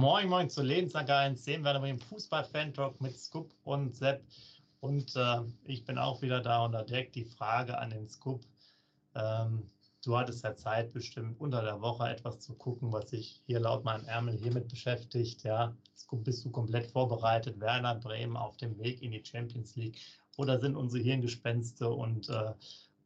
Moin Moin zu Lebensanker 1, sehen wir im Fußball-Fan-Talk mit Scoop und Sepp. Und äh, ich bin auch wieder da und da direkt die Frage an den Scoop. Ähm, du hattest ja Zeit, bestimmt unter der Woche etwas zu gucken, was sich hier laut meinem Ärmel hiermit beschäftigt. Ja, Scoop, bist du komplett vorbereitet? Werner Bremen auf dem Weg in die Champions League? Oder sind unsere Hirngespenste und äh,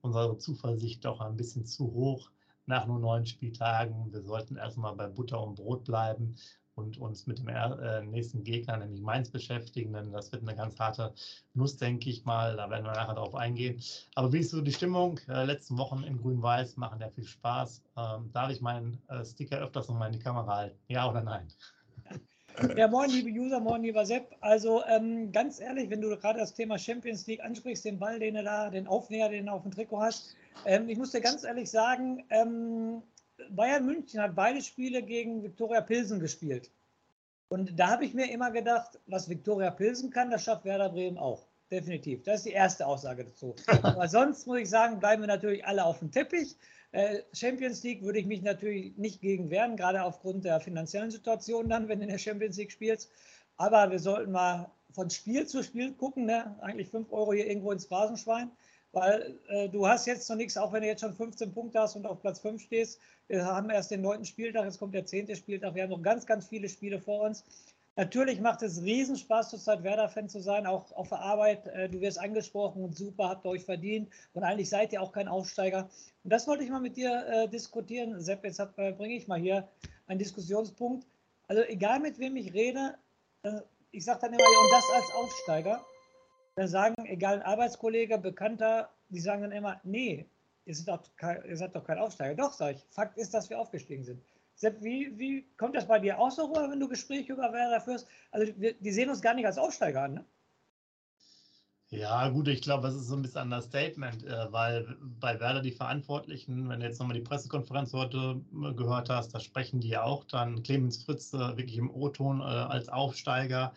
unsere Zuversicht doch ein bisschen zu hoch? nach nur neun Spieltagen. Wir sollten erstmal bei Butter und Brot bleiben und uns mit dem äh, nächsten Gegner, nämlich Mainz, beschäftigen. Denn das wird eine ganz harte Nuss, denke ich mal. Da werden wir nachher darauf eingehen. Aber wie ist so die Stimmung? Äh, letzten Wochen in Grün-Weiß machen ja viel Spaß. Ähm, darf ich meinen äh, Sticker öfters nochmal in die Kamera halten? Ja oder nein? Ja, moin, liebe User, moin, lieber Sepp. Also ähm, ganz ehrlich, wenn du gerade das Thema Champions League ansprichst, den Ball, den du da, den Aufnäher, den du auf dem Trikot hast, ähm, ich muss dir ganz ehrlich sagen, ähm, Bayern München hat beide Spiele gegen Viktoria Pilsen gespielt. Und da habe ich mir immer gedacht, was Viktoria Pilsen kann, das schafft Werder Bremen auch. Definitiv. Das ist die erste Aussage dazu. Aber sonst muss ich sagen, bleiben wir natürlich alle auf dem Teppich. Äh, Champions League würde ich mich natürlich nicht gegen wehren, gerade aufgrund der finanziellen Situation dann, wenn du in der Champions League spielst. Aber wir sollten mal von Spiel zu Spiel gucken. Ne? Eigentlich 5 Euro hier irgendwo ins Phrasenschwein. Weil äh, du hast jetzt noch nichts, auch wenn du jetzt schon 15 Punkte hast und auf Platz 5 stehst. Wir haben erst den neunten Spieltag, jetzt kommt der zehnte Spieltag. Wir haben noch ganz, ganz viele Spiele vor uns. Natürlich macht es Riesenspaß, zurzeit Werder-Fan zu sein, auch auf der Arbeit. Äh, du wirst angesprochen und super, habt ihr euch verdient. Und eigentlich seid ihr auch kein Aufsteiger. Und das wollte ich mal mit dir äh, diskutieren. Sepp, jetzt äh, bringe ich mal hier einen Diskussionspunkt. Also egal mit wem ich rede, äh, ich sage dann immer, und das als Aufsteiger. Dann sagen, egal ein Arbeitskollege, Bekannter, die sagen dann immer, nee, ihr seid doch kein, seid doch kein Aufsteiger. Doch, sage ich, Fakt ist, dass wir aufgestiegen sind. Sepp, wie, wie kommt das bei dir auch so rüber, wenn du Gespräche über Werder führst? Also, wir, die sehen uns gar nicht als Aufsteiger an, ne? Ja, gut, ich glaube, das ist so ein bisschen ein Statement, äh, weil bei Werder die Verantwortlichen, wenn du jetzt nochmal die Pressekonferenz heute äh, gehört hast, da sprechen die ja auch dann Clemens Fritz äh, wirklich im O-Ton als Aufsteiger.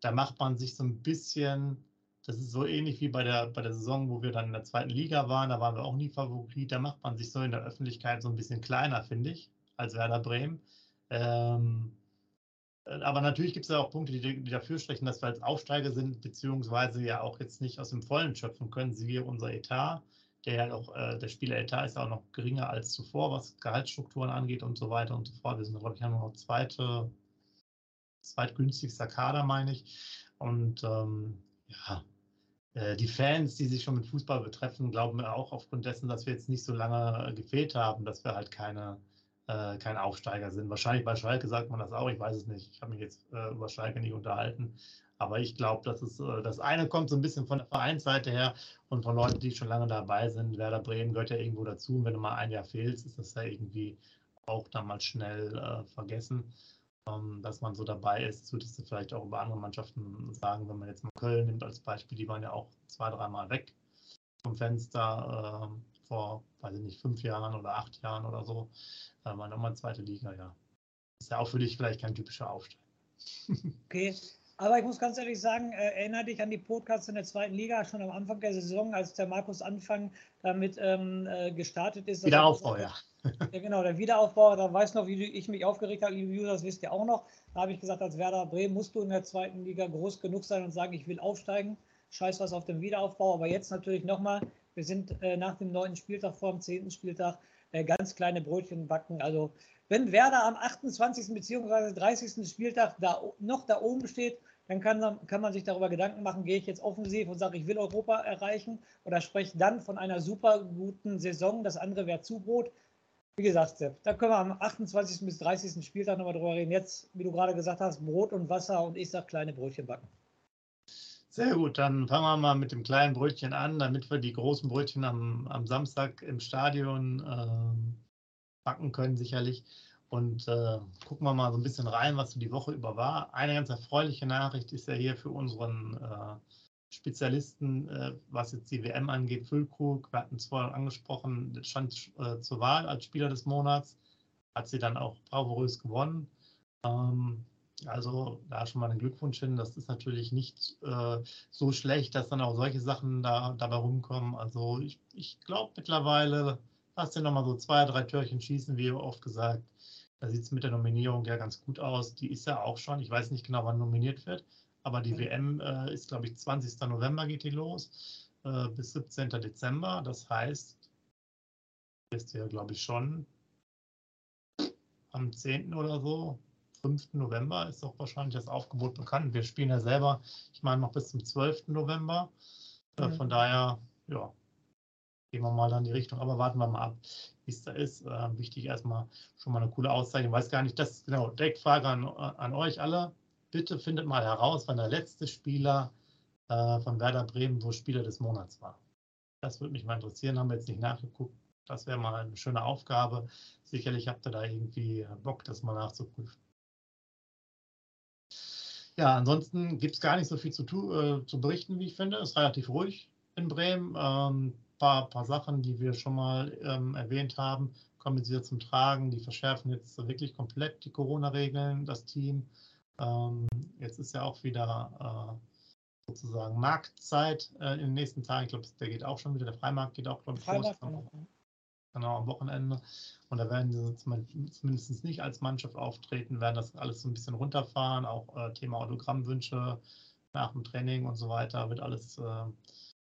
Da macht man sich so ein bisschen das ist so ähnlich wie bei der, bei der Saison, wo wir dann in der zweiten Liga waren. Da waren wir auch nie Favorit. Da macht man sich so in der Öffentlichkeit so ein bisschen kleiner, finde ich, als Werder Bremen. Ähm, äh, aber natürlich gibt es ja auch Punkte, die, die, dafür sprechen, dass wir als Aufsteiger sind, beziehungsweise ja auch jetzt nicht aus dem Vollen schöpfen können. Siehe unser Etat, der ja auch, äh, der Spieleretat ist ja auch noch geringer als zuvor, was Gehaltsstrukturen angeht und so weiter und so fort. Wir sind, glaube ich, nur noch zweite, zweitgünstigster Kader, meine ich. Und ähm, ja, die Fans, die sich schon mit Fußball betreffen, glauben auch aufgrund dessen, dass wir jetzt nicht so lange gefehlt haben, dass wir halt keine, äh, kein Aufsteiger sind. Wahrscheinlich bei Schalke sagt man das auch, ich weiß es nicht. Ich habe mich jetzt äh, über Schalke nicht unterhalten. Aber ich glaube, dass es äh, das eine kommt so ein bisschen von der Vereinsseite her und von Leuten, die schon lange dabei sind. Werder Bremen gehört ja irgendwo dazu. Und wenn du mal ein Jahr fehlst, ist das ja irgendwie auch dann mal schnell äh, vergessen. Ähm, dass man so dabei ist. Würdest du vielleicht auch über andere Mannschaften sagen, wenn man jetzt mal Köln nimmt als Beispiel, die waren ja auch zwei, dreimal weg vom Fenster äh, vor, weiß ich nicht, fünf Jahren oder acht Jahren oder so. Äh, war nochmal zweite Liga, ja. Ist ja auch für dich vielleicht kein typischer Aufstieg. okay, aber ich muss ganz ehrlich sagen, äh, erinnere dich an die Podcasts in der zweiten Liga, schon am Anfang der Saison, als der Markus Anfang damit ähm, äh, gestartet ist. Wiederaufbau, ja. ja, genau, der Wiederaufbau, da weiß noch, wie ich mich aufgeregt habe, liebe User, das wisst ihr auch noch. Da habe ich gesagt, als Werder Bremen musst du in der zweiten Liga groß genug sein und sagen, ich will aufsteigen. Scheiß was auf dem Wiederaufbau. Aber jetzt natürlich nochmal, wir sind äh, nach dem neunten Spieltag, vor dem zehnten Spieltag, äh, ganz kleine Brötchen backen. Also wenn Werder am 28. bzw. 30. Spieltag da, noch da oben steht, dann kann, kann man sich darüber Gedanken machen, gehe ich jetzt offensiv und sage, ich will Europa erreichen oder spreche dann von einer super guten Saison, das andere wäre Zubrot. Wie gesagt, Sepp, da können wir am 28. bis 30. Spieltag nochmal drüber reden. Jetzt, wie du gerade gesagt hast, Brot und Wasser und ich sage kleine Brötchen backen. Sehr gut, dann fangen wir mal mit dem kleinen Brötchen an, damit wir die großen Brötchen am, am Samstag im Stadion äh, backen können, sicherlich. Und äh, gucken wir mal so ein bisschen rein, was so die Woche über war. Eine ganz erfreuliche Nachricht ist ja hier für unseren äh, Spezialisten, äh, was jetzt die WM angeht, Füllkrug. Wir hatten es vorhin angesprochen, stand äh, zur Wahl als Spieler des Monats, hat sie dann auch bravourös gewonnen. Ähm, also da schon mal einen Glückwunsch hin. Das ist natürlich nicht äh, so schlecht, dass dann auch solche Sachen da, dabei rumkommen. Also ich, ich glaube mittlerweile, lass dir nochmal so zwei, drei Türchen schießen, wie oft gesagt. Da sieht es mit der Nominierung ja ganz gut aus. Die ist ja auch schon, ich weiß nicht genau, wann nominiert wird, aber die WM äh, ist, glaube ich, 20. November geht die los äh, bis 17. Dezember. Das heißt, ist ja, glaube ich, schon am 10. oder so, 5. November ist auch wahrscheinlich das Aufgebot bekannt. Wir spielen ja selber, ich meine, noch bis zum 12. November. Äh, von daher, ja, gehen wir mal dann die Richtung. Aber warten wir mal ab, wie es da ist. Äh, wichtig erstmal schon mal eine coole Auszeichnung. Ich weiß gar nicht, das genau, direkt Frage an, an euch alle. Bitte findet mal heraus, wann der letzte Spieler äh, von Werder Bremen so Spieler des Monats war. Das würde mich mal interessieren, haben wir jetzt nicht nachgeguckt. Das wäre mal eine schöne Aufgabe. Sicherlich habt ihr da irgendwie Bock, das mal nachzuprüfen. Ja, ansonsten gibt es gar nicht so viel zu, äh, zu, berichten, wie ich finde. Es ist relativ ruhig in Bremen. Ähm, paar, paar Sachen, die wir schon mal ähm, erwähnt haben, kommen jetzt wieder zum Tragen. Die verschärfen jetzt wirklich komplett die Corona-Regeln, das Team. Ähm, jetzt ist ja auch wieder äh, sozusagen Marktzeit äh, in den nächsten Tagen. Ich glaube, der geht auch schon wieder. Der Freimarkt geht auch, glaube ich, los. Genau. am Wochenende. Und da werden sie zumindest nicht als Mannschaft auftreten, werden das alles so ein bisschen runterfahren. Auch äh, Thema Autogrammwünsche nach dem Training und so weiter wird alles äh,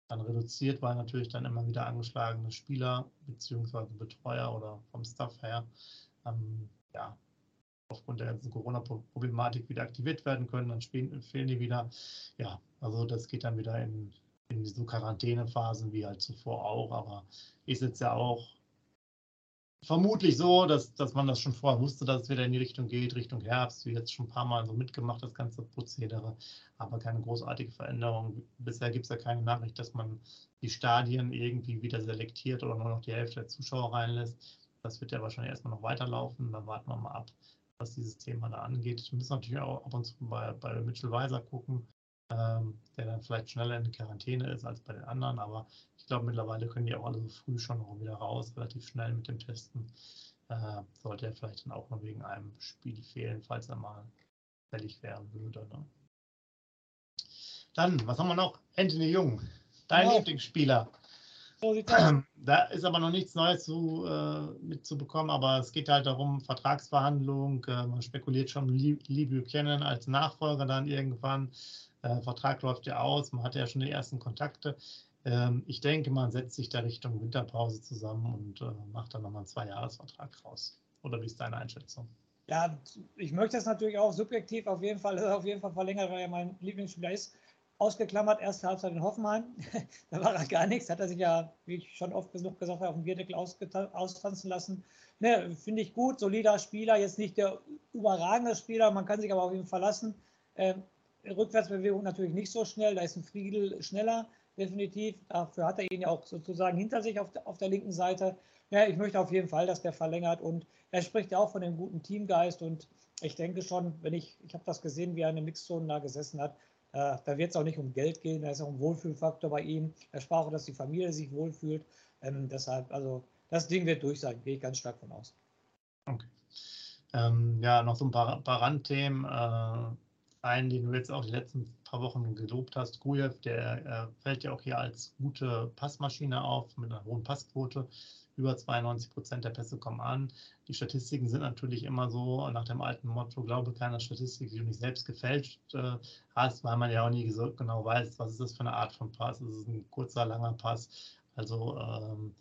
dann reduziert, weil natürlich dann immer wieder angeschlagene Spieler bzw. Betreuer oder vom Staff her ähm, ja, aufgrund der ganzen Corona-Problematik wieder aktiviert werden können, dann spielen, fehlen die wieder. Ja, also das geht dann wieder in, in so Quarantänephasen wie halt zuvor auch, aber ist jetzt ja auch vermutlich so, dass, dass man das schon vorher wusste, dass es wieder in die Richtung geht, Richtung Herbst, wie jetzt schon ein paar Mal so mitgemacht, das ganze Prozedere, aber keine großartige Veränderung. Bisher gibt es ja keine Nachricht, dass man die Stadien irgendwie wieder selektiert oder nur noch die Hälfte der Zuschauer reinlässt. Das wird ja wahrscheinlich erstmal noch weiterlaufen. Dann warten wir mal ab, was dieses Thema da angeht. Wir müssen natürlich auch ab und zu bei, bei Mitchell Weiser gucken, ähm, der dann vielleicht schneller in Quarantäne ist als bei den anderen. Aber ich glaube, mittlerweile können die auch alle so früh schon noch wieder raus, relativ schnell mit dem Testen. Äh, sollte er vielleicht dann auch noch wegen einem Spiel fehlen, falls er mal fällig werden würde. Ne? Dann, was haben wir noch? Anthony Jung, dein ja. Lieblingsspieler. So da ist aber noch nichts Neues zu, äh, mitzubekommen, aber es geht halt darum, Vertragsverhandlungen. Äh, man spekuliert schon Lee Buchanan als Nachfolger dann irgendwann. Äh, Vertrag läuft ja aus, man hatte ja schon die ersten Kontakte. Ähm, ich denke, man setzt sich da Richtung Winterpause zusammen und äh, macht dann nochmal einen Zweijahresvertrag raus. Oder wie ist deine Einschätzung? Ja, ich möchte das natürlich auch subjektiv auf jeden Fall, auf jeden Fall verlängern, weil er mein Lieblingsspieler ist. Ausgeklammert, erste Halbzeit in Hoffenheim. da war er gar nichts. Hat er sich ja, wie ich schon oft genug gesagt habe, auf dem Bierdeckel austanzen lassen. Ne, Finde ich gut, solider Spieler, jetzt nicht der überragende Spieler, man kann sich aber auf ihn verlassen. Ähm, Rückwärtsbewegung natürlich nicht so schnell, da ist ein Friedel schneller, definitiv. Dafür hat er ihn ja auch sozusagen hinter sich auf, der, auf der linken Seite. Ja, ich möchte auf jeden Fall, dass der verlängert und er spricht ja auch von dem guten Teamgeist und ich denke schon, wenn ich, ich habe das gesehen, wie er in der Mixzone da gesessen hat, äh, da wird es auch nicht um Geld gehen, da ist auch ein Wohlfühlfaktor bei ihm. Er sprach auch, dass die Familie sich wohlfühlt. Ähm, deshalb, also das Ding wird durch sein, gehe ich ganz stark von aus. Okay. Ähm, ja, noch so ein paar, paar Randthemen. Äh, einen, den du jetzt auch die letzten paar Wochen gelobt hast, Grujew, der äh, fällt ja auch hier als gute Passmaschine auf mit einer hohen Passquote. Über 92 Prozent der Pässe kommen an. Die Statistiken sind natürlich immer so nach dem alten Motto, glaube keiner Statistik, die du nicht selbst gefälscht äh, hast, weil man ja auch nie genau weiß, was ist das für eine Art von Pass. Ist es ein kurzer, langer Pass? Also ähm,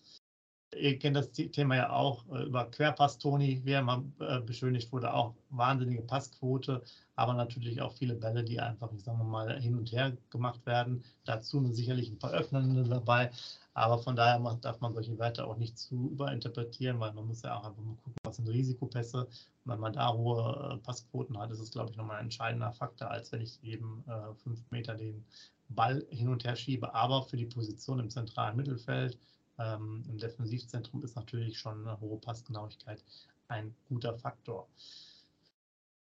ihr kennt das Thema ja auch äh, über Querpass, Toni, wie er immer äh, beschönigt wurde, auch wahnsinnige Passquote, aber natürlich auch viele Bälle, die einfach, ich sage mal, hin und her gemacht werden. Dazu sicherlich ein paar Öffnende dabei, aber von daher darf man solche Werte auch nicht zu überinterpretieren, weil man muss ja auch einfach mal gucken, was sind Risikopässe. Und wenn man da hohe äh, Passquoten hat, ist es, glaube ich, nochmal ein entscheidender Faktor, als wenn ich eben äh, fünf Meter den Ball hin und her schiebe. Aber für die Position im zentralen Mittelfeld, ähm, im Defensivzentrum ist natürlich schon eine hohe Passgenauigkeit ein guter Faktor.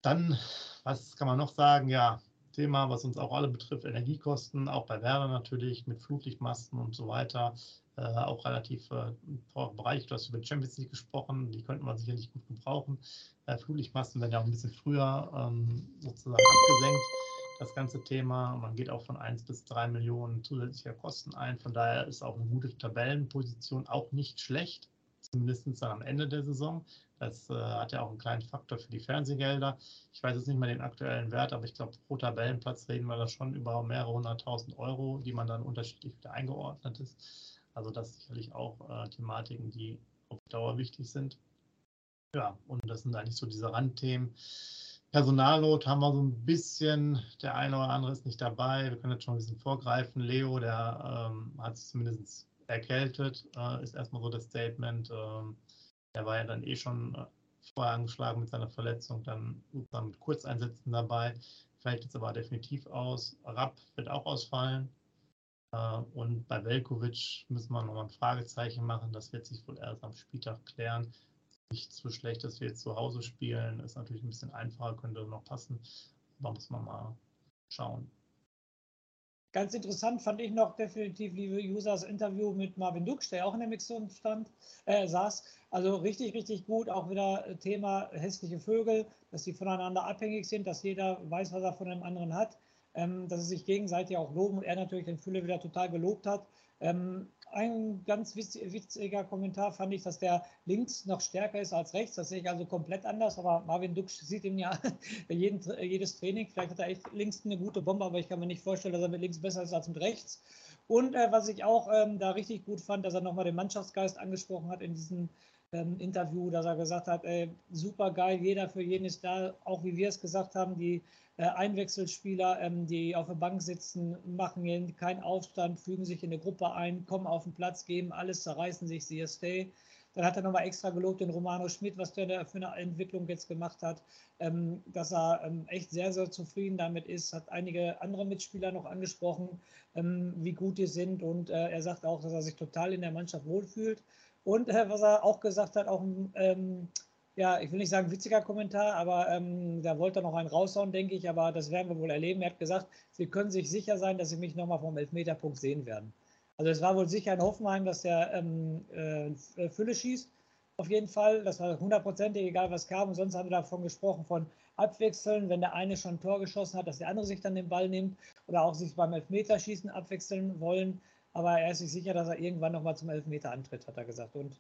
Dann, was kann man noch sagen? Ja, Thema, was uns auch alle betrifft, Energiekosten, auch bei Werder natürlich mit Flutlichtmasten und so weiter. Äh, auch relativ äh, Bereich. Du hast über Champions League gesprochen, die könnten wir sicherlich gut gebrauchen. Äh, Flutlichtmasten werden ja auch ein bisschen früher ähm, sozusagen abgesenkt das ganze Thema. Man geht auch von 1 bis 3 Millionen zusätzlicher Kosten ein. Von daher ist auch eine gute Tabellenposition auch nicht schlecht, zumindest dann am Ende der Saison. Das äh, hat ja auch einen kleinen Faktor für die Fernsehgelder. Ich weiß jetzt nicht mal den aktuellen Wert, aber ich glaube, pro Tabellenplatz reden wir da schon über mehrere hunderttausend Euro, die man dann unterschiedlich wieder eingeordnet ist. Also das sicherlich auch äh, Thematiken, die auf Dauer wichtig sind. Ja, und das sind eigentlich so diese Randthemen. Personalnot haben wir so ein bisschen, der eine oder andere ist nicht dabei. Wir können jetzt schon ein bisschen vorgreifen. Leo, der ähm, hat sich zumindest erkältet, äh, ist erstmal so das Statement. Ähm, der war ja dann eh schon äh, vorher angeschlagen mit seiner Verletzung, dann mit Kurzeinsätzen dabei. Fällt jetzt aber definitiv aus. Rapp wird auch ausfallen. Äh, und bei Velkovic müssen wir nochmal ein Fragezeichen machen. Das wird sich wohl erst am Spieltag klären nicht so schlecht, dass wir jetzt zu Hause spielen. Ist natürlich ein bisschen einfacher, könnte noch passen. Da muss man mal schauen. Ganz interessant fand ich noch definitiv, liebe Users, Interview mit Marvin Duksch, der auch in der Mixzone stand, äh, saß. Also richtig, richtig gut. Auch wieder Thema hässliche Vögel, dass sie voneinander abhängig sind, dass jeder weiß, was er von dem anderen hat, ähm, dass sie sich gegenseitig auch loben und er natürlich den Fülle wieder total gelobt hat. Ähm, ein ganz witziger Kommentar fand ich, dass der links noch stärker ist als rechts. Das sehe ich also komplett anders. Aber Marvin Duksch sieht ihn ja jeden, jedes Training. Vielleicht hat er echt links eine gute Bombe, aber ich kann mir nicht vorstellen, dass er mit links besser ist als mit rechts. Und äh, was ich auch ähm, da richtig gut fand, dass er nochmal den Mannschaftsgeist angesprochen hat in diesem ähm, Interview, dass er gesagt hat, ey, super geil, jeder für jeden ist da, auch wie wir es gesagt haben, die äh, Einwechselspieler, ähm, die auf der Bank sitzen, machen keinen Aufstand, fügen sich in eine Gruppe ein, kommen auf den Platz, geben alles, zerreißen sich, sie stay. Dann hat er nochmal extra gelobt den Romano Schmidt, was der für eine Entwicklung jetzt gemacht hat, ähm, dass er ähm, echt sehr, sehr zufrieden damit ist. Hat einige andere Mitspieler noch angesprochen, ähm, wie gut die sind. Und äh, er sagt auch, dass er sich total in der Mannschaft wohlfühlt. Und äh, was er auch gesagt hat, auch ähm, ja, ich will nicht sagen witziger Kommentar, aber ähm, da wollte er noch einen raushauen, denke ich, aber das werden wir wohl erleben. Er hat gesagt, Sie können sich sicher sein, dass Sie mich nochmal vom Elfmeterpunkt sehen werden. Also es war wohl sicher in Hoffenheim, dass er ähm, äh, Fülle schießt, auf jeden Fall. Das war hundertprozentig, egal was kam. Und sonst haben wir davon gesprochen, von Abwechseln, wenn der eine schon ein Tor geschossen hat, dass der andere sich dann den Ball nimmt oder auch sich beim Elfmeterschießen abwechseln wollen. Aber er ist sich sicher, dass er irgendwann nochmal zum Elfmeter antritt, hat er gesagt. Und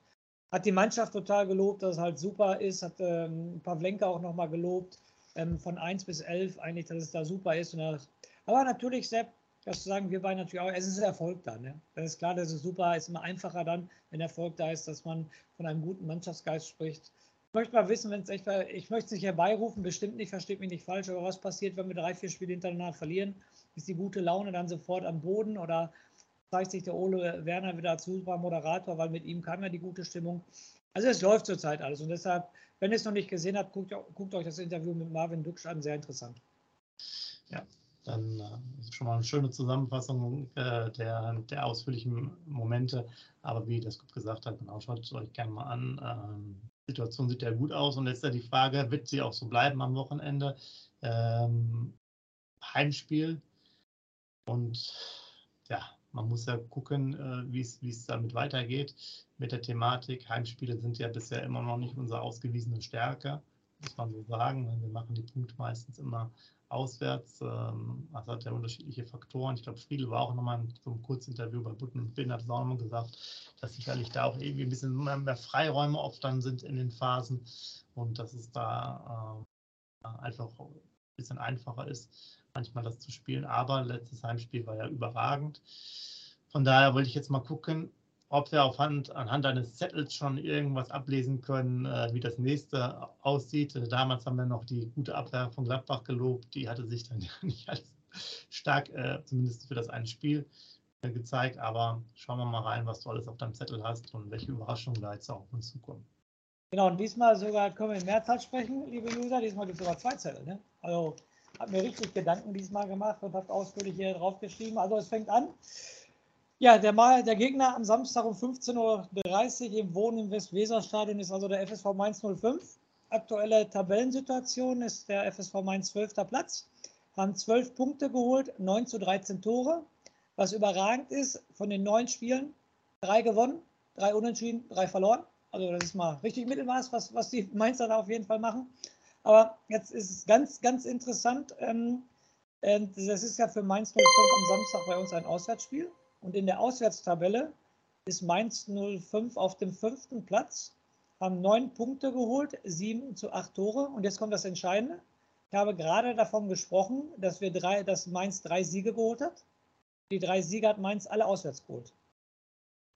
hat die Mannschaft total gelobt, dass es halt super ist, hat ähm, Pavlenka auch nochmal gelobt, ähm, von 1 bis 11 eigentlich, dass es da super ist. Das, aber natürlich, Sepp, das sagen wir beide natürlich auch, es ist Erfolg dann. Ne? Das ist klar, das ist super, ist immer einfacher dann, wenn Erfolg da ist, dass man von einem guten Mannschaftsgeist spricht. Ich möchte mal wissen, wenn es echt war, ich möchte es nicht herbeirufen, bestimmt nicht, versteht mich nicht falsch, aber was passiert, wenn wir drei, vier Spiele hintereinander verlieren? Ist die gute Laune dann sofort am Boden oder zeigt sich der Ole Werner wieder als super Moderator, weil mit ihm kam ja die gute Stimmung. Also es läuft zurzeit alles und deshalb, wenn ihr es noch nicht gesehen habt, guckt, guckt euch das Interview mit Marvin Duksch an, sehr interessant. Ja, dann äh, schon mal eine schöne Zusammenfassung äh, der, der ausführlichen Momente. Aber wie das gut gesagt hat, genau, schaut es euch gerne mal an. Ähm, Situation sieht ja gut aus und jetzt ist ja die Frage, wird sie auch so bleiben am Wochenende? Ähm, Heimspiel und man muss ja gucken, äh, wie es damit weitergeht mit der Thematik. Heimspiele sind ja bisher immer noch nicht unsere ausgewiesene Stärke, muss man so sagen. Wir machen die Punkte meistens immer auswärts. Ähm, das hat ja unterschiedliche Faktoren. Ich glaube, Friedel war auch nochmal in so einem Kurzinterview bei Butten und Bin, hat es auch nochmal gesagt, dass sicherlich da auch irgendwie ein bisschen mehr Freiräume oft dann sind in den Phasen und dass es da äh, einfach ein bisschen einfacher ist manchmal das zu spielen. Aber letztes Heimspiel war ja überragend. Von daher wollte ich jetzt mal gucken, ob wir auf Hand, anhand eines Zettels schon irgendwas ablesen können, äh, wie das nächste aussieht. Damals haben wir noch die gute Abwehr von Gladbach gelobt. Die hatte sich dann nicht als stark, äh, zumindest für das eine Spiel, äh, gezeigt. Aber schauen wir mal rein, was du alles auf deinem Zettel hast und welche Überraschungen da jetzt auch auf uns zukommen. Genau, und diesmal sogar können wir in Mehrzahl sprechen, liebe User. Diesmal gibt es sogar zwei Zettel. Ne? Also habe mir richtig Gedanken diesmal gemacht und habe ausführlich hier drauf geschrieben. Also es fängt an. Ja, der, Mal, der Gegner am Samstag um 15.30 Uhr im Wohnen im Westweserstadion ist also der FSV Mainz 05. Aktuelle Tabellensituation ist der FSV Mainz 12. Platz. Haben 12 Punkte geholt, 9 zu 13 Tore. Was überragend ist, von den neun Spielen drei gewonnen, drei unentschieden, drei verloren. Also das ist mal richtig Mittelmaß, was, was die Mainzer da auf jeden Fall machen. Aber jetzt ist es ganz, ganz interessant. Ähm, äh, das ist ja für Mainz 05 am Samstag bei uns ein Auswärtsspiel. Und in der Auswärtstabelle ist Mainz 05 auf dem fünften Platz, haben neun Punkte geholt, sieben zu acht Tore. Und jetzt kommt das Entscheidende. Ich habe gerade davon gesprochen, dass, wir drei, dass Mainz drei Siege geholt hat. Die drei Siege hat Mainz alle auswärts geholt.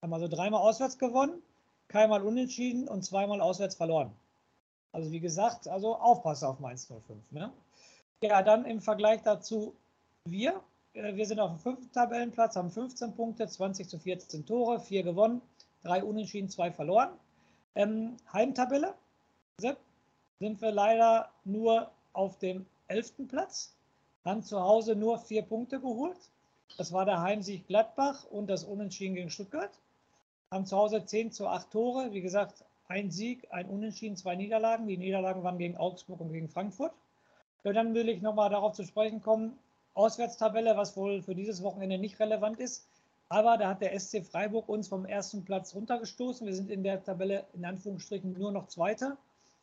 Haben also dreimal auswärts gewonnen, keinmal unentschieden und zweimal auswärts verloren. Also wie gesagt, also aufpassen auf Mainz 05. Ne? Ja, dann im Vergleich dazu wir. Äh, wir sind auf dem fünften Tabellenplatz, haben 15 Punkte, 20 zu 14 Tore, 4 gewonnen, 3 unentschieden, 2 verloren. Ähm, Heimtabelle Sepp, sind wir leider nur auf dem 11. Platz, haben zu Hause nur 4 Punkte geholt. Das war der Heimsieg Gladbach und das Unentschieden gegen Stuttgart. Haben zu Hause 10 zu 8 Tore. Wie gesagt, ein Sieg, ein Unentschieden, zwei Niederlagen. Die Niederlagen waren gegen Augsburg und gegen Frankfurt. Ja, dann will ich nochmal darauf zu sprechen kommen, Auswärtstabelle, was wohl für dieses Wochenende nicht relevant ist. Aber da hat der SC Freiburg uns vom ersten Platz runtergestoßen. Wir sind in der Tabelle in Anführungsstrichen nur noch Zweiter,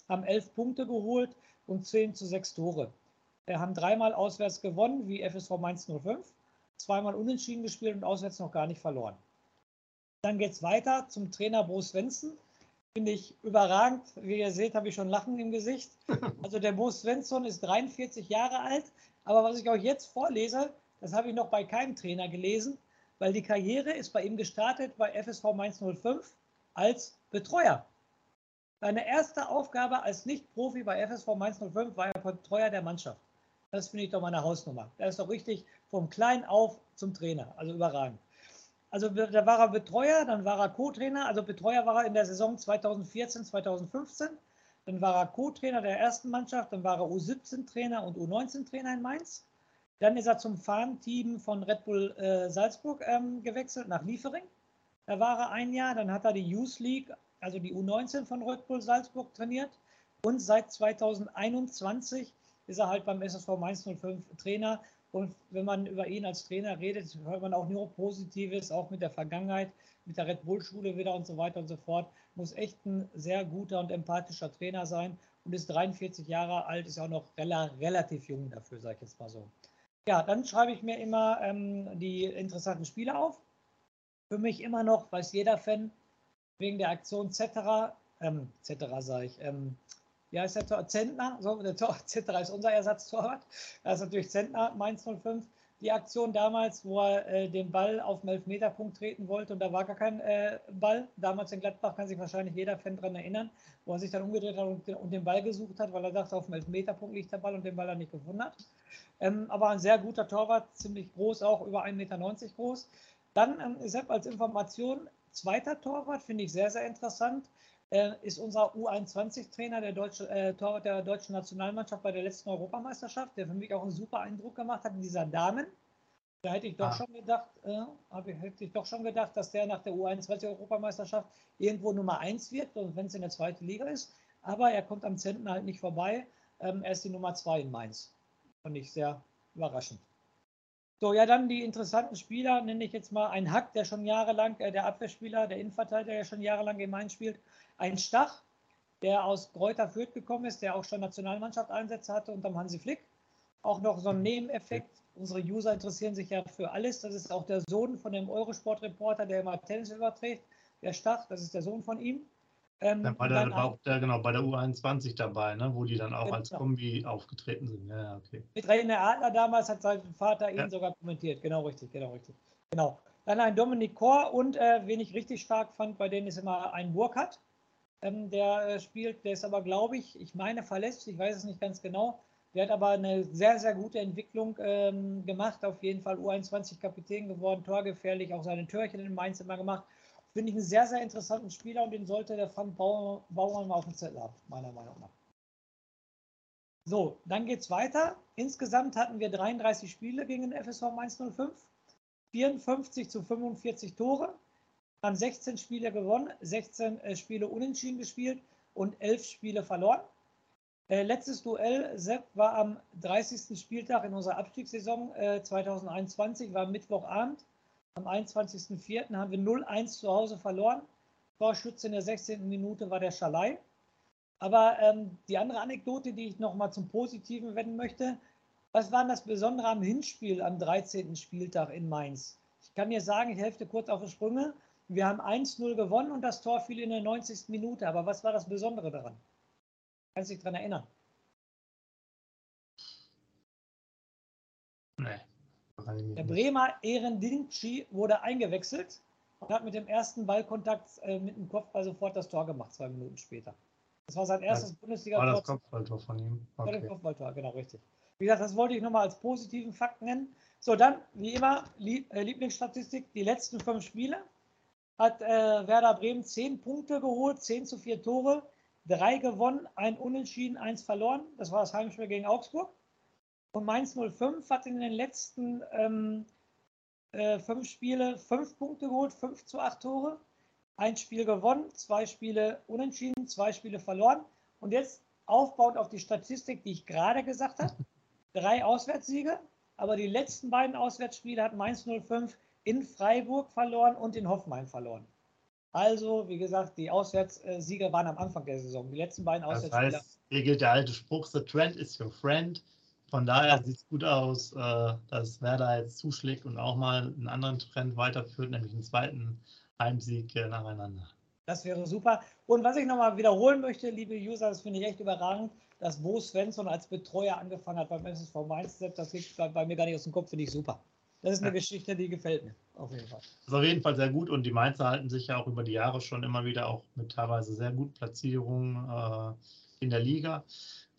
haben elf Punkte geholt und zehn zu sechs Tore. Wir haben dreimal auswärts gewonnen, wie FSV Mainz 05, zweimal unentschieden gespielt und auswärts noch gar nicht verloren. Dann geht es weiter zum Trainer Bo Svensson. Finde ich überragend. Wie ihr seht, habe ich schon Lachen im Gesicht. Also der Bo Svensson ist 43 Jahre alt, aber was ich euch jetzt vorlese, das habe ich noch bei keinem Trainer gelesen, weil die Karriere ist bei ihm gestartet bei FSV Mainz 05 als Betreuer. Seine erste Aufgabe als Nicht-Profi bei FSV Mainz 05 war er Betreuer der Mannschaft. Das finde ich doch meine Hausnummer. Er ist doch richtig vom Kleinen auf zum Trainer. Also überragend. Also da war er Betreuer, dann war er Co-Trainer. Also Betreuer war er in der Saison 2014, 2015. Dann war er Co-Trainer der ersten Mannschaft, dann war er U17-Trainer und U19-Trainer in Mainz. Dann ist er zum Farmteam von Red Bull äh, Salzburg ähm, gewechselt nach Liefering. Da war er ein Jahr, dann hat er die Youth League, also die U19 von Red Bull Salzburg trainiert. Und seit 2021 ist er halt beim SSV Mainz 05 Trainer. Und wenn man über ihn als Trainer redet, hört man auch nur Positives, auch mit der Vergangenheit, mit der Red Bull Schule wieder und so weiter und so fort muss echt ein sehr guter und empathischer Trainer sein und ist 43 Jahre alt, ist auch noch rela relativ jung dafür, sage ich jetzt mal so. Ja, dann schreibe ich mir immer ähm, die interessanten Spiele auf. Für mich immer noch, weiß jeder Fan, wegen der Aktion Cetera, ähm, Cetera sage ich, ähm, ja, ist der Tor, Zentner, so, der Tor, Cetera ist unser Ersatztorwart, das ist natürlich Zentner, Mainz 05 die Aktion damals, wo er äh, den Ball auf den Elfmeterpunkt treten wollte und da war gar kein äh, Ball. Damals in Gladbach kann sich wahrscheinlich jeder Fan daran erinnern, wo er sich dann umgedreht hat und, und, den Ball gesucht hat, weil er dachte, auf dem Elfmeterpunkt liegt der Ball und den Ball er nicht gefunden hat. Ähm, aber ein sehr guter Torwart, ziemlich groß, auch über 1,90 Meter groß. Dann ähm, Sepp als Information, zweiter Torwart, finde ich sehr, sehr interessant äh, ist unser U21-Trainer der, Deutsche, äh, Torwart der deutschen Nationalmannschaft bei der letzten Europameisterschaft, der für mich auch einen super Eindruck gemacht hat in dieser Damen. Da hätte ich doch ah. schon gedacht, äh, ich, hätte ich doch schon gedacht, dass der nach der U21-Europameisterschaft irgendwo Nummer 1 wird, wenn es in der zweiten Liga ist. Aber er kommt am Zentner halt nicht vorbei. Ähm, er ist die Nummer 2 in Mainz. Fand ich sehr überraschend. So, ja, dann die interessanten Spieler, nenne ich jetzt mal ein Hack, der schon jahrelang, äh, der Abwehrspieler, der Innenverteidiger, der schon jahrelang in Mainz spielt, ein Stach, der aus Kräuter Fürth gekommen ist, der auch schon Nationalmannschaft Einsätze hatte unterm Hansi Flick. Auch noch so ein Nebeneffekt. Unsere User interessieren sich ja für alles. Das ist auch der Sohn von dem Eurosport-Reporter, der immer Tennis überträgt. Der Stach, das ist der Sohn von ihm. Ähm, ja, bei der, war auch der, genau, bei der U21 dabei, ne, wo die dann auch genau. als Kombi aufgetreten sind. Ja, okay. Mit Rainer Adler damals hat sein Vater ihn ja. sogar kommentiert. Genau richtig, genau richtig. Genau. Dann ein Dominik Kor und äh, wen ich richtig stark fand, bei denen ist immer ein Burkhardt, ähm, der äh, spielt. Der ist aber, glaube ich, ich meine verletzt, ich weiß es nicht ganz genau. Der hat aber eine sehr, sehr gute Entwicklung ähm, gemacht. Auf jeden Fall U21-Kapitän geworden, torgefährlich, auch seine Törchen in Mainz immer gemacht. Finde ich einen sehr, sehr interessanten Spieler und den sollte der Frank Baumann mal auf dem Zettel haben, meiner Meinung nach. So, dann geht es weiter. Insgesamt hatten wir 33 Spiele gegen den FSV Mainz 05, 54 zu 45 Tore, haben 16 Spiele gewonnen, 16 äh, Spiele unentschieden gespielt und 11 Spiele verloren. Äh, letztes Duell, Sepp, war am 30. Spieltag in unserer Abstiegssaison äh, 2021, war Mittwochabend. Am 21.04. haben wir 0-1 zu Hause verloren. Torschütze in der 16. Minute war der Schalai. Aber ähm, die andere Anekdote, die ich nochmal zum Positiven wenden möchte, was war das Besondere am Hinspiel am 13. Spieltag in Mainz? Ich kann dir sagen, ich helfe kurz auf die Sprünge. Wir haben 1-0 gewonnen und das Tor fiel in der 90. Minute. Aber was war das Besondere daran? Kannst du dich daran erinnern? Nee. Der Bremer Ehrendinci wurde eingewechselt und hat mit dem ersten Ballkontakt äh, mit dem Kopfball sofort das Tor gemacht, zwei Minuten später. Das war sein erstes Bundesliga-Tor. War das Kopfballtor von ihm? Okay. War das Kopfballtor, genau, richtig. Wie gesagt, das wollte ich nochmal als positiven Fakt nennen. So, dann, wie immer, äh, Lieblingsstatistik, die letzten fünf Spiele hat äh, Werder Bremen zehn Punkte geholt, zehn zu vier Tore, drei gewonnen, ein Unentschieden, eins verloren. Das war das Heimspiel gegen Augsburg. Und Mainz 05 hat in den letzten ähm, äh, fünf Spiele fünf Punkte geholt, fünf zu acht Tore ein Spiel gewonnen, zwei Spiele unentschieden, zwei Spiele verloren. Und jetzt aufbauend auf die Statistik, die ich gerade gesagt habe, drei Auswärtssiege, aber die letzten beiden Auswärtsspiele hat Mainz 05 in Freiburg verloren und in Hoffenheim verloren. Also, wie gesagt, die Auswärtssiege waren am Anfang der Saison. Die letzten beiden Auswärtsspiele. Das heißt, hier gilt der alte Spruch: The trend is your friend. Von daher sieht es gut aus, äh, dass Werder jetzt zuschlägt und auch mal einen anderen Trend weiterführt, nämlich einen zweiten Heimsieg äh, nacheinander. Das wäre super. Und was ich nochmal wiederholen möchte, liebe User, das finde ich echt überragend, dass Bo Svensson als Betreuer angefangen hat beim SSV Mainz. Das liegt bei mir gar nicht aus dem Kopf, finde ich super. Das ist eine ja. Geschichte, die gefällt mir, auf jeden Fall. Das ist auf jeden Fall sehr gut und die Mainzer halten sich ja auch über die Jahre schon immer wieder auch mit teilweise sehr guten Platzierungen äh, in der Liga.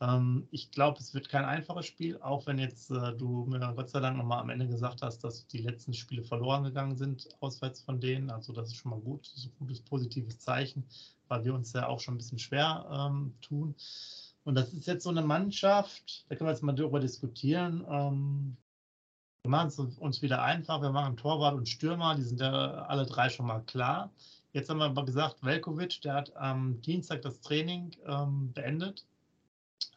Ähm, ich glaube, es wird kein einfaches Spiel, auch wenn jetzt äh, du mir Gott sei Dank nochmal am Ende gesagt hast, dass die letzten Spiele verloren gegangen sind, auswärts von denen. Also das ist schon mal gut, das ein gutes, positives Zeichen, weil wir uns ja auch schon ein bisschen schwer ähm, tun. Und das ist jetzt so eine Mannschaft, da können wir jetzt mal darüber diskutieren. Ähm, wir machen es uns wieder einfach, wir machen Torwart und Stürmer, die sind ja alle drei schon mal klar. Jetzt haben wir aber gesagt, Velkovic, der hat am Dienstag das Training ähm, beendet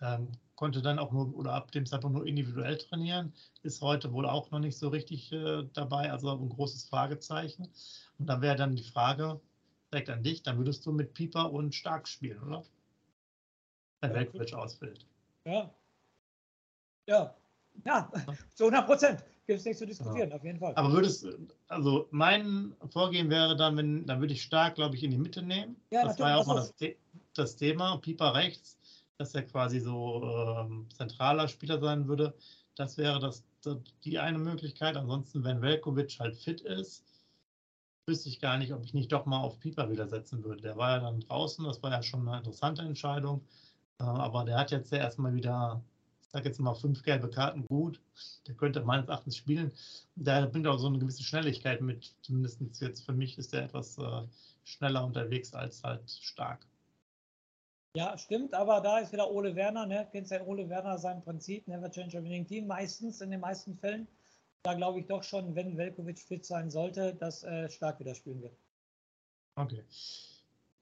ähm, konnte dann auch nur oder ab dem Zeitpunkt nur individuell trainieren, ist heute wohl auch noch nicht so richtig äh, dabei, also ein großes Fragezeichen. Und da wäre dann die Frage direkt an dich, dann würdest du mit Pieper und Stark spielen, oder? Wenn ja, Velkovic ausfällt. Ja. Ja. Ja, zu 100 Prozent. Gibt es nichts zu diskutieren, ja. auf jeden Fall. Aber würdest, also mein Vorgehen wäre dann, wenn, dann würde ich Stark, glaube ich, in die Mitte nehmen. Ja, das war ja auch mal das, das Thema. Pieper rechts dass er quasi so ähm, zentraler Spieler sein würde. Das wäre das, die eine Möglichkeit. Ansonsten, wenn Velkovic halt fit ist, wüsste ich gar nicht, ob ich nicht doch mal auf Pieper wieder setzen würde. Der war ja dann draußen, das war ja schon eine interessante Entscheidung. Äh, aber der hat jetzt ja erstmal wieder, ich sage jetzt mal, fünf gelbe Karten gut. Der könnte meines Erachtens spielen. Der bringt auch so eine gewisse Schnelligkeit mit. Zumindest jetzt für mich ist er etwas äh, schneller unterwegs als halt stark. Ja, stimmt, aber da ist wieder Ole Werner, ne? Kennst ja Ole Werner sein Prinzip, Never Change a Winning Team, meistens, in den meisten Fällen. Da glaube ich doch schon, wenn Velkovic fit sein sollte, dass äh, stark wieder spielen wird. Okay.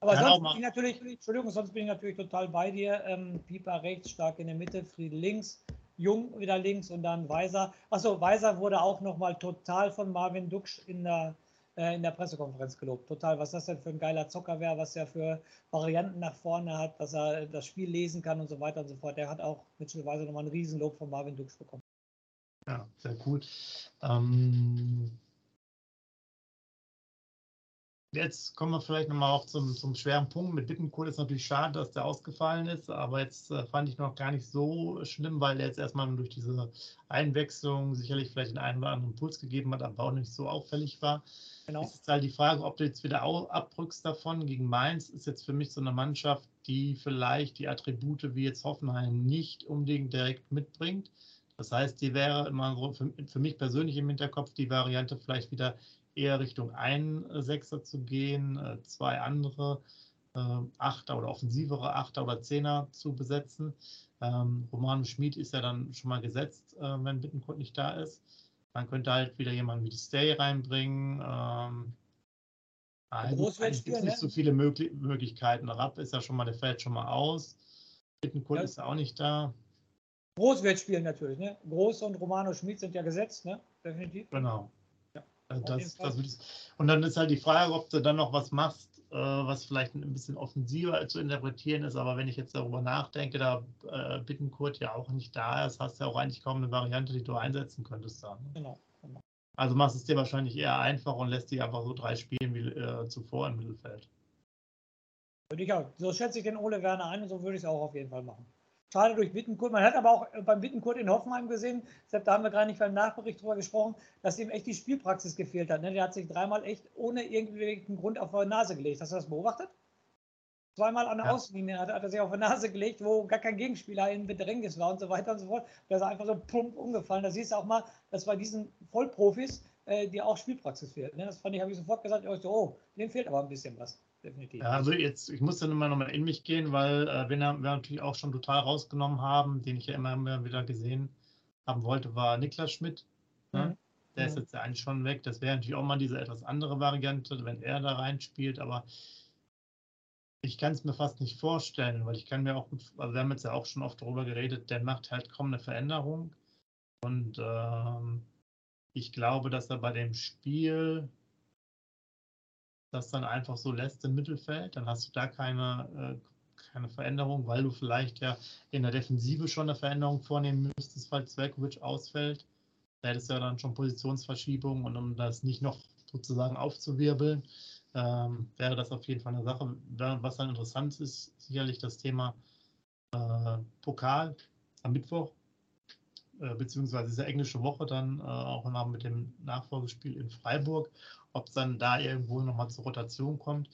Aber Kann sonst bin ich natürlich, Entschuldigung, sonst bin ich natürlich total bei dir. Ähm, Pieper rechts, stark in der Mitte, Fried links, Jung wieder links und dann Weiser. Achso, Weiser wurde auch nochmal total von Marvin Duksch in der äh, in der Pressekonferenz gelobt. Total, was das denn für ein geiler Zocker wäre, was er für Varianten nach vorne hat, dass er das Spiel lesen kann und so weiter und so fort. Der hat auch mittelweise nochmal ein Riesenlob von Marvin Dux bekommen. Ja, sehr cool. Ähm, Jetzt kommen wir vielleicht nochmal auch zum, zum schweren Punkt. Mit Bittencourt ist natürlich schade, dass der ausgefallen ist, aber jetzt äh, fand ich noch gar nicht so schlimm, weil er jetzt erstmal durch diese Einwechslung sicherlich vielleicht den einen oder anderen Impuls gegeben hat, aber auch nicht so auffällig war. Genau. Es ist halt die Frage, ob du jetzt wieder abrückst davon. Gegen Mainz ist jetzt für mich so eine Mannschaft, die vielleicht die Attribute wie jetzt Hoffenheim nicht unbedingt direkt mitbringt. Das heißt, die wäre immer so für, für mich persönlich im Hinterkopf die Variante vielleicht wieder eher Richtung ein Sechser zu gehen, äh, zwei andere äh, Achter oder offensivere Achter oder Zehner zu besetzen. Ähm, Roman Schmid ist ja dann schon mal gesetzt, äh, wenn Bittenkurt nicht da ist. Man könnte halt wieder jemanden wie Stay reinbringen. Ähm, es gibt nicht ne? so viele Möglich Möglichkeiten. Rapp ist ja schon mal, der fällt schon mal aus. Bittenkurt ja. ist ja auch nicht da. Groß wird spielen natürlich, ne? Groß und Romano Schmid sind ja gesetzt, ne? Definitiv. Genau. Das, das und dann ist halt die Frage, ob du dann noch was machst, äh, was vielleicht ein bisschen offensiver zu interpretieren ist. Aber wenn ich jetzt darüber nachdenke, da äh, Bittenkurt ja auch nicht da ist, hast du ja auch eigentlich kaum eine Variante, die du einsetzen könntest. Dann, ne? genau, genau. Also machst es dir wahrscheinlich eher einfach und lässt dich einfach so drei spielen wie äh, zuvor im Mittelfeld. Würde ich auch. So schätze ich den Ole Werner ein und so würde ich es auch auf jeden Fall machen. Schade durch Wittenkurt. Man hat aber auch äh, beim Wittenkurt in Hoffenheim gesehen, deshalb da haben wir gerade nicht beim Nachbericht drüber gesprochen, dass ihm echt die Spielpraxis gefehlt hat. Ne? Der hat sich dreimal echt ohne irgendeinen Grund auf die Nase gelegt. Hast du das beobachtet? Zweimal an der ja. Außenlinie hat, hat, er sich auf die Nase gelegt, wo gar kein Gegenspieler in Bedrängnis war und so weiter und so fort. Da ist er einfach so plump umgefallen. Da siehst du auch mal, dass bei diesen Vollprofis äh, dir auch Spielpraxis fehlt. Ne? Das fand ich, habe ich sofort gesagt, ich so, oh, dem fehlt aber ein bisschen was definitiv. Also jetzt, ich muss dann immer noch mal in mich gehen, weil äh, wen wir natürlich auch schon total rausgenommen haben, den ich ja immer, immer wieder gesehen haben wollte, war Niklas Schmidt. Ne? Mhm. Der ist jetzt ja eigentlich schon weg. Das wäre natürlich auch mal diese etwas andere Variante, wenn er da reinspielt, aber ich kann es mir fast nicht vorstellen, weil ich kann mir auch gut, also wir haben jetzt ja auch schon oft darüber geredet, der macht halt kaum eine Veränderung. Und ähm, ich glaube, dass er bei dem Spiel das dann einfach so lässt im Mittelfeld, dann hast du da keine, äh, keine Veränderung, weil du vielleicht ja in der Defensive schon eine Veränderung vornehmen müsstest, falls Zwerkovic ausfällt. Da hättest du ja dann schon Positionsverschiebung und um das nicht noch sozusagen aufzuwirbeln, ähm, wäre das auf jeden Fall eine Sache. Was dann interessant ist, sicherlich das Thema äh, Pokal am Mittwoch, äh, beziehungsweise diese englische Woche dann äh, auch noch mit dem Nachfolgespiel in Freiburg, ob es dann da irgendwo nochmal zur Rotation kommt.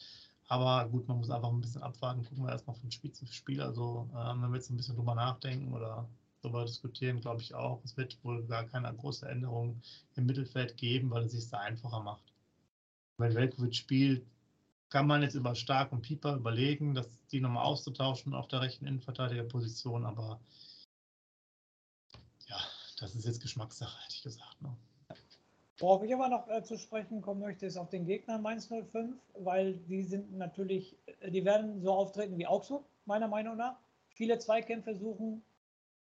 Aber gut, man muss einfach ein bisschen abwarten, gucken wir erstmal von Spiel zu Spiel. Also äh, wenn wir jetzt ein bisschen drüber nachdenken oder darüber diskutieren, glaube ich auch, es wird wohl gar keine große Änderung im Mittelfeld geben, weil es sich da einfacher macht. Wenn Velkovic spielt, kann man jetzt über Stark und Pieper überlegen, dass die nochmal auszutauschen auf der rechten Innenverteidigerposition, aber das ist jetzt Geschmackssache, hätte ich gesagt. Ne? Worauf ich aber noch äh, zu sprechen kommen möchte, ist auf den Gegner Mainz 05, weil die sind natürlich, äh, die werden so auftreten wie Augsburg, meiner Meinung nach. Viele Zweikämpfe suchen,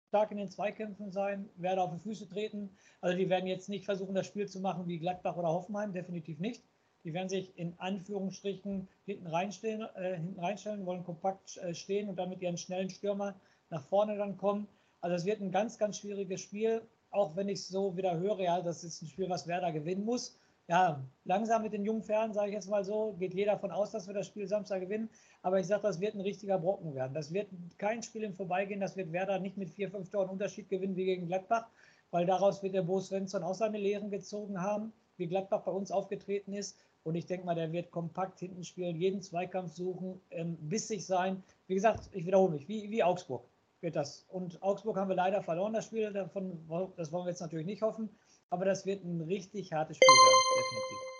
stark in den Zweikämpfen sein, werden auf die Füße treten. Also die werden jetzt nicht versuchen, das Spiel zu machen wie Gladbach oder Hoffenheim, definitiv nicht. Die werden sich in Anführungsstrichen hinten reinstellen, äh, hinten reinstellen wollen kompakt äh, stehen und damit ihren schnellen Stürmer nach vorne dann kommen. Also es wird ein ganz, ganz schwieriges Spiel, auch wenn ich so wieder höre, ja, das ist ein Spiel, was Werder gewinnen muss. Ja, langsam mit den jungen Pferden, sage ich jetzt mal so, geht jeder davon aus, dass wir das Spiel Samstag gewinnen. Aber ich sage, das wird ein richtiger Brocken werden. Das wird kein Spiel im Vorbeigehen, das wird Werder nicht mit vier, fünf Toren Unterschied gewinnen wie gegen Gladbach, weil daraus wird der Bo Svensson auch seine Lehren gezogen haben, wie Gladbach bei uns aufgetreten ist. Und ich denke mal, der wird kompakt hinten spielen, jeden Zweikampf suchen, ähm, bissig sein. Wie gesagt, ich wiederhole mich, wie, wie Augsburg wird das. Und Augsburg haben wir leider verloren, das Spiel. Davon, das wollen wir jetzt natürlich nicht hoffen. Aber das wird ein richtig hartes Spiel werden, definitiv.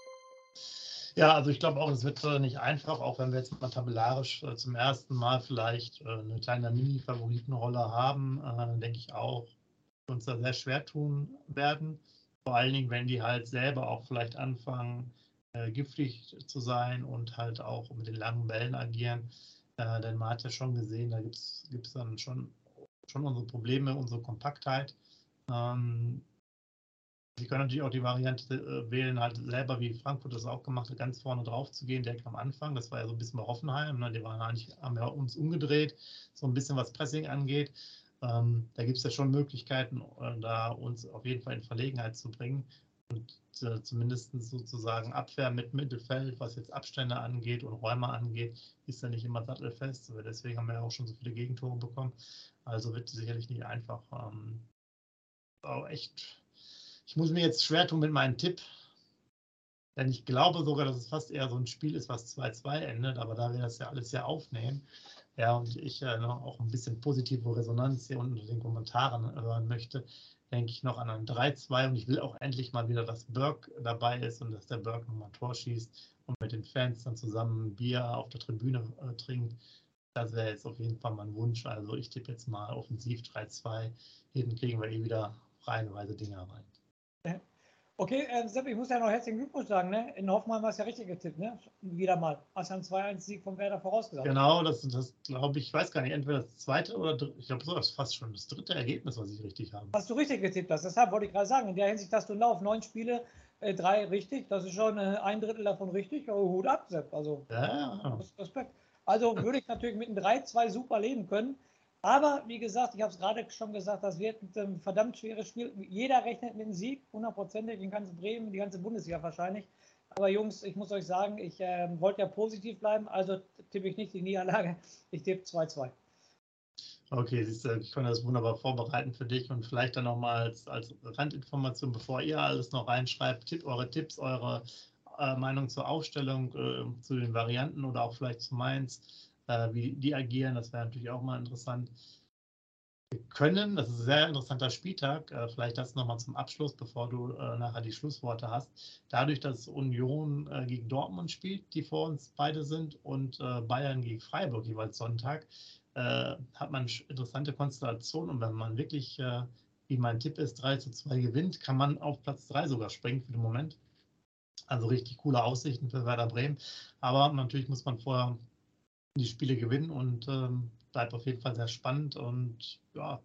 Ja, also ich glaube auch, es wird äh, nicht einfach, auch wenn wir jetzt mal tabellarisch äh, zum ersten Mal vielleicht äh, eine kleine Mini-Favoritenrolle haben, denke ich auch, uns da sehr schwer tun werden. Vor allen Dingen, wenn die halt selber auch vielleicht anfangen, giftig zu sein und halt auch mit den langen Bällen agieren. Äh, denn man hat ja schon gesehen, da gibt es dann schon, schon unsere Probleme, unsere Kompaktheit. Ähm, Sie können natürlich auch die Variante äh, wählen, halt selber, wie Frankfurt das auch gemacht hat, ganz vorne drauf zu gehen, direkt am Anfang. Das war ja so ein bisschen bei Hoffenheim. Ne? Die waren eigentlich, haben ja uns umgedreht, so ein bisschen was Pressing angeht. Ähm, da gibt es ja schon Möglichkeiten, äh, da uns auf jeden Fall in Verlegenheit zu bringen. Und äh, zumindest sozusagen Abwehr mit Mittelfeld, was jetzt Abstände angeht und Räume angeht, ist ja nicht immer sattelfest. Deswegen haben wir ja auch schon so viele Gegentore bekommen. Also wird sicherlich nicht einfach. Ähm, auch echt. Ich muss mir jetzt schwer tun mit meinem Tipp. Denn ich glaube sogar, dass es fast eher so ein Spiel ist, was 2-2 endet, aber da wir das ja alles ja aufnehmen, ja, und ich äh, auch ein bisschen positive Resonanz hier unter den Kommentaren hören möchte, denke ich noch an ein 3-2 und ich will auch endlich mal wieder, dass Burke dabei ist und dass der Burke nochmal ein Tor schießt und mit den Fans dann zusammen Bier auf der Tribüne äh, trinkt. Das wäre jetzt auf jeden Fall mein Wunsch. Also ich tippe jetzt mal offensiv 3-2. Hinten kriegen wir eh wieder reihenweise Dinger rein. Okay, äh, Sepp, ich muss ja noch herzlichen Glückwunsch sagen. Ne? In Hoffenheim hast du ja richtig getippt, ne? Wieder mal. Hast ja einen 2-1-Sieg von Werder vorausgesagt. Genau, das, das glaube ich, weiß gar nicht, entweder das zweite oder dritte, ich glaube, das ist fast schon das dritte Ergebnis, was ich richtig habe. Was du richtig getippt hast, deshalb wollte ich gerade sagen, in der Hinsicht hast du auf neun Spiele, äh, drei richtig, das ist schon äh, ein Drittel davon richtig. Oh, Hut ab, Sepp. Also, ja. Respekt. Also würde ich natürlich mit einem 3-2 super leben können. Aber wie gesagt, ich habe es gerade schon gesagt, das wird ein verdammt schweres Spiel. Jeder rechnet mit einem Sieg, hundertprozentig, in ganz Bremen, die ganze Bundesliga wahrscheinlich. Aber Jungs, ich muss euch sagen, ich äh, wollte ja positiv bleiben, also tippe ich nicht die Niederlage. Ich tippe 2-2. Okay, siehst du, ich konnte das wunderbar vorbereiten für dich und vielleicht dann nochmal als, als Randinformation, bevor ihr alles noch reinschreibt, tipp, eure Tipps, eure äh, Meinung zur Aufstellung, äh, zu den Varianten oder auch vielleicht zu Mainz äh, wie die agieren. Das wäre natürlich auch mal interessant. Wir können, das ist ein sehr interessanter Spieltag, äh, vielleicht das nochmal zum Abschluss, bevor du äh, nachher die Schlussworte hast. Dadurch, dass Union äh, gegen Dortmund spielt, die vor uns beide sind, und äh, Bayern gegen Freiburg jeweils Sonntag, äh, hat man interessante Konstellationen. Und wenn man wirklich, wie mein Tipp ist, 3 zu 2 gewinnt, kann man auf Platz 3 sogar springen für den Moment. Also richtig coole Aussichten für Werder Bremen. Aber natürlich muss man vorher die Spiele gewinnen und ähm, bleibt auf jeden Fall sehr spannend und ja,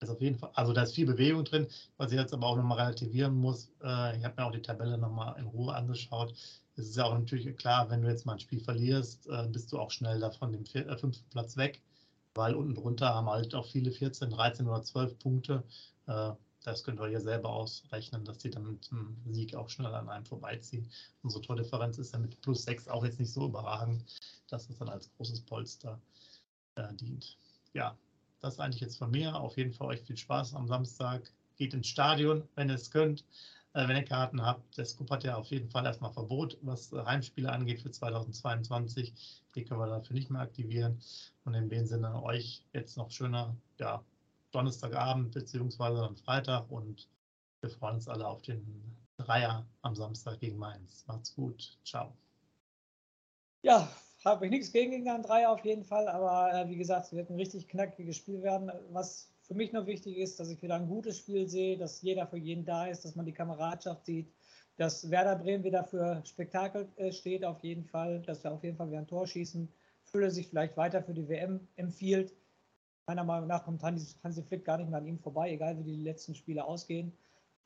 ist auf jeden Fall, also da ist viel Bewegung drin, was ich jetzt aber auch nochmal relativieren muss. Äh, ich habe mir auch die Tabelle nochmal in Ruhe angeschaut. Es ist ja auch natürlich klar, wenn du jetzt mal ein Spiel verlierst, äh, bist du auch schnell davon dem vier, äh, fünften Platz weg, weil unten drunter haben halt auch viele 14, 13 oder 12 Punkte. Das könnt ihr hier selber ausrechnen, dass die dann mit dem Sieg auch schnell an einem vorbeiziehen. Unsere Tordifferenz ist ja mit plus 6 auch jetzt nicht so überragend, dass es dann als großes Polster äh, dient. Ja, das eigentlich jetzt von mir. Auf jeden Fall euch viel Spaß am Samstag. Geht ins Stadion, wenn ihr es könnt. Äh, wenn ihr Karten habt, der Scoop hat ja auf jeden Fall erstmal Verbot, was äh, Heimspiele angeht für 2022. Die können wir dafür nicht mehr aktivieren. Und in dem Sinne euch jetzt noch schöner ja, Donnerstagabend beziehungsweise am Freitag und wir freuen uns alle auf den Dreier am Samstag gegen Mainz. Macht's gut. Ciao. Ja, habe ich nichts gegen den Dreier auf jeden Fall, aber äh, wie gesagt, es wird ein richtig knackiges Spiel werden. Was für mich noch wichtig ist, dass ich wieder ein gutes Spiel sehe, dass jeder für jeden da ist, dass man die Kameradschaft sieht, dass Werder Bremen wieder für Spektakel äh, steht auf jeden Fall, dass wir auf jeden Fall wieder ein Tor schießen, Fülle sich vielleicht weiter für die WM empfiehlt Meiner Meinung nach kommt Hansi, Flick gar nicht mehr an ihm vorbei, egal wie die letzten Spiele ausgehen.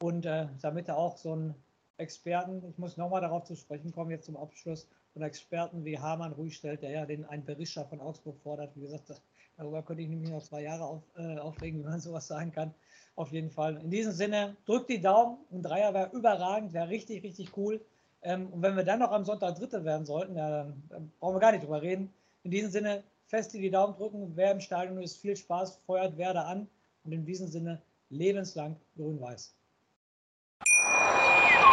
Und äh, damit er auch so einen Experten, ich muss nochmal darauf zu sprechen kommen, jetzt zum Abschluss, einen Experten wie Hamann ruhig stellt, der ja den ein Berischer von Augsburg fordert. Wie gesagt, darüber könnte ich nämlich noch zwei Jahre auf, äh, aufregen, wie man sowas sagen kann. Auf jeden Fall. In diesem Sinne, drückt die Daumen. Ein Dreier wäre überragend, wäre richtig, richtig cool. Ähm, und wenn wir dann noch am Sonntag Dritte werden sollten, ja, dann, dann brauchen wir gar nicht drüber reden. In diesem Sinne, fest in die Daumen drücken. Wer im Stadion ist, viel Spaß, feuert Werder an und in diesem Sinne lebenslang grün-weiß.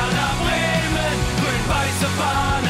Werder Bremen, grün-weiße Fahnen